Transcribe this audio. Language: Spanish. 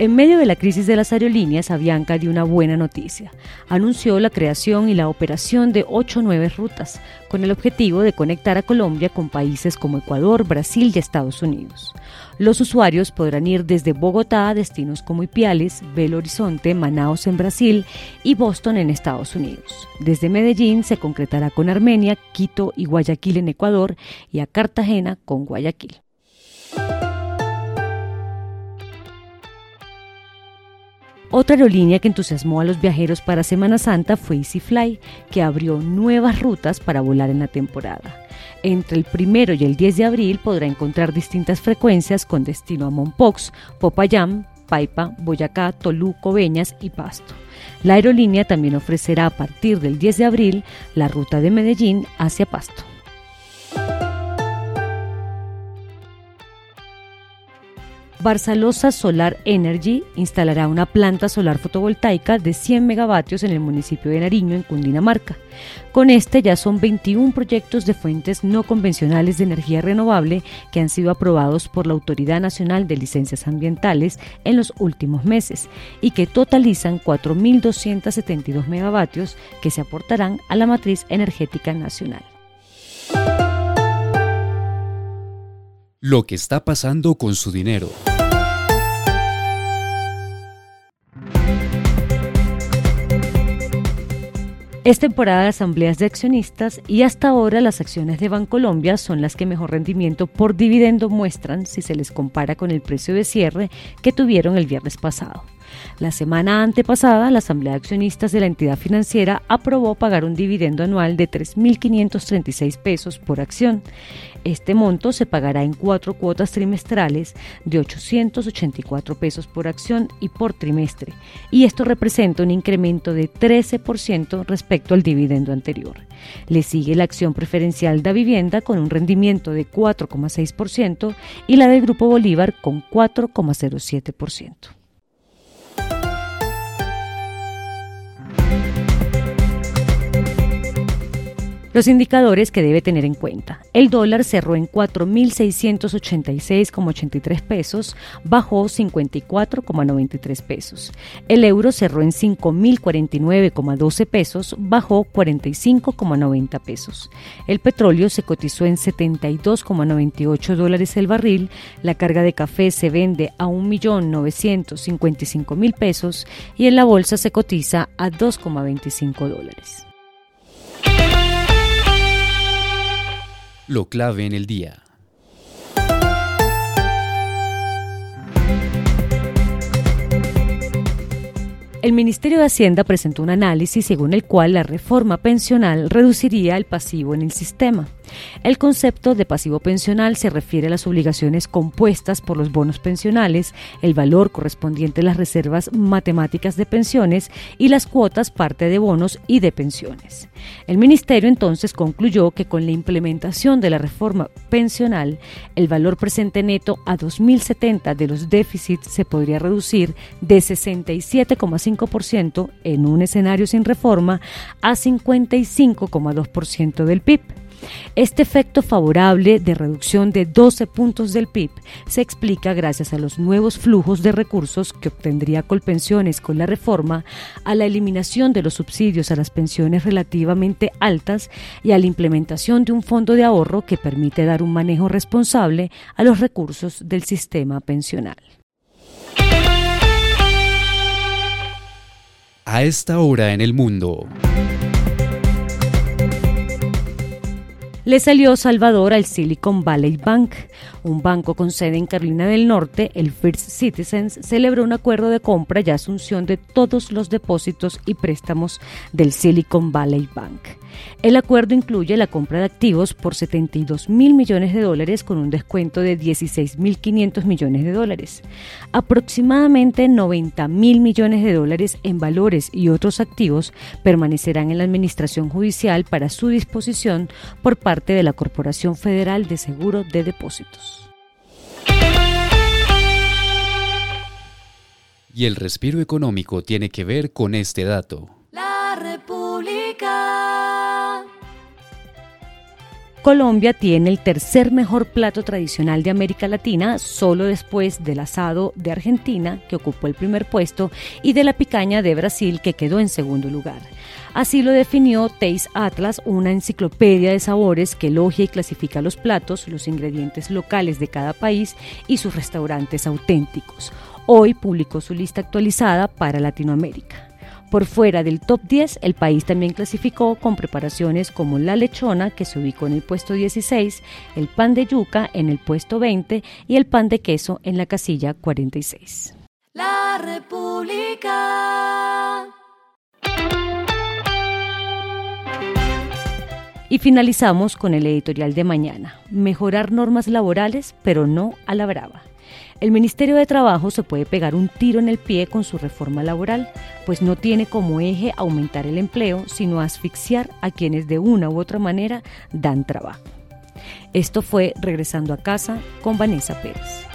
En medio de la crisis de las aerolíneas, Avianca dio una buena noticia. Anunció la creación y la operación de ocho nuevas rutas, con el objetivo de conectar a Colombia con países como Ecuador, Brasil y Estados Unidos. Los usuarios podrán ir desde Bogotá a destinos como Ipiales, Belo Horizonte, Manaus en Brasil y Boston en Estados Unidos. Desde Medellín se concretará con Armenia, Quito y Guayaquil en Ecuador y a Cartagena con Guayaquil. Otra aerolínea que entusiasmó a los viajeros para Semana Santa fue EasyFly, que abrió nuevas rutas para volar en la temporada. Entre el primero y el 10 de abril podrá encontrar distintas frecuencias con destino a Mompox, Popayán, Paipa, Boyacá, Toluco, Beñas y Pasto. La aerolínea también ofrecerá a partir del 10 de abril la ruta de Medellín hacia Pasto. Barzalosa Solar Energy instalará una planta solar fotovoltaica de 100 megavatios en el municipio de Nariño, en Cundinamarca. Con este ya son 21 proyectos de fuentes no convencionales de energía renovable que han sido aprobados por la Autoridad Nacional de Licencias Ambientales en los últimos meses y que totalizan 4.272 megavatios que se aportarán a la matriz energética nacional. Lo que está pasando con su dinero. Es temporada de asambleas de accionistas y hasta ahora las acciones de Bancolombia son las que mejor rendimiento por dividendo muestran si se les compara con el precio de cierre que tuvieron el viernes pasado. La semana antepasada, la Asamblea de Accionistas de la entidad financiera aprobó pagar un dividendo anual de 3.536 pesos por acción. Este monto se pagará en cuatro cuotas trimestrales de 884 pesos por acción y por trimestre, y esto representa un incremento de 13% respecto al dividendo anterior. Le sigue la acción preferencial de vivienda con un rendimiento de 4,6% y la del Grupo Bolívar con 4,07%. Los indicadores que debe tener en cuenta. El dólar cerró en 4.686,83 pesos, bajó 54,93 pesos. El euro cerró en 5.049,12 pesos, bajó 45,90 pesos. El petróleo se cotizó en 72,98 dólares el barril. La carga de café se vende a 1.955.000 pesos y en la bolsa se cotiza a 2,25 dólares. Lo clave en el día. El Ministerio de Hacienda presentó un análisis según el cual la reforma pensional reduciría el pasivo en el sistema. El concepto de pasivo pensional se refiere a las obligaciones compuestas por los bonos pensionales, el valor correspondiente a las reservas matemáticas de pensiones y las cuotas parte de bonos y de pensiones. El Ministerio entonces concluyó que con la implementación de la reforma pensional, el valor presente neto a 2070 de los déficits se podría reducir de 67,5% en un escenario sin reforma a 55,2% del PIB. Este efecto favorable de reducción de 12 puntos del PIB se explica gracias a los nuevos flujos de recursos que obtendría Colpensiones con la reforma, a la eliminación de los subsidios a las pensiones relativamente altas y a la implementación de un fondo de ahorro que permite dar un manejo responsable a los recursos del sistema pensional. A esta hora en el mundo. Le salió Salvador al Silicon Valley Bank, un banco con sede en Carolina del Norte, el First Citizens, celebró un acuerdo de compra y asunción de todos los depósitos y préstamos del Silicon Valley Bank. El acuerdo incluye la compra de activos por 72 mil millones de dólares con un descuento de 16 mil 500 millones de dólares. Aproximadamente 90 mil millones de dólares en valores y otros activos permanecerán en la Administración Judicial para su disposición por parte de la Corporación Federal de Seguro de Depósitos. Y el respiro económico tiene que ver con este dato. Colombia tiene el tercer mejor plato tradicional de América Latina, solo después del asado de Argentina, que ocupó el primer puesto, y de la picaña de Brasil, que quedó en segundo lugar. Así lo definió Taste Atlas, una enciclopedia de sabores que elogia y clasifica los platos, los ingredientes locales de cada país y sus restaurantes auténticos. Hoy publicó su lista actualizada para Latinoamérica. Por fuera del top 10, el país también clasificó con preparaciones como la lechona, que se ubicó en el puesto 16, el pan de yuca en el puesto 20 y el pan de queso en la casilla 46. La República. Y finalizamos con el editorial de mañana, mejorar normas laborales, pero no a la brava. El Ministerio de Trabajo se puede pegar un tiro en el pie con su reforma laboral, pues no tiene como eje aumentar el empleo, sino asfixiar a quienes de una u otra manera dan trabajo. Esto fue Regresando a casa con Vanessa Pérez.